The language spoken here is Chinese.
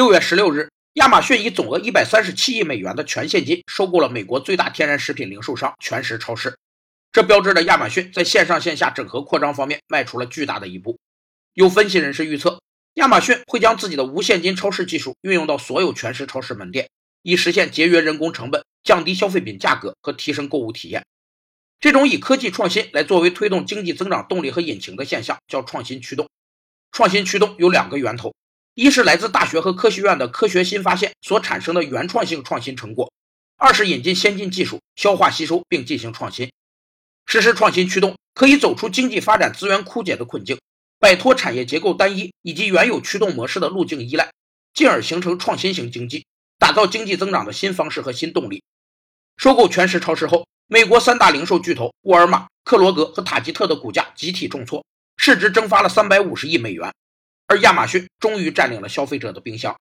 六月十六日，亚马逊以总额一百三十七亿美元的全现金收购了美国最大天然食品零售商全食超市，这标志着亚马逊在线上线下整合扩张方面迈出了巨大的一步。有分析人士预测，亚马逊会将自己的无现金超市技术运用到所有全食超市门店，以实现节约人工成本、降低消费品价格和提升购物体验。这种以科技创新来作为推动经济增长动力和引擎的现象，叫创新驱动。创新驱动有两个源头。一是来自大学和科学院的科学新发现所产生的原创性创新成果，二是引进先进技术，消化吸收并进行创新。实施创新驱动可以走出经济发展资源枯竭的困境，摆脱产业结构单一以及原有驱动模式的路径依赖，进而形成创新型经济，打造经济增长的新方式和新动力。收购全食超市后，美国三大零售巨头沃尔玛、克罗格和塔吉特的股价集体重挫，市值蒸发了三百五十亿美元。而亚马逊终于占领了消费者的冰箱，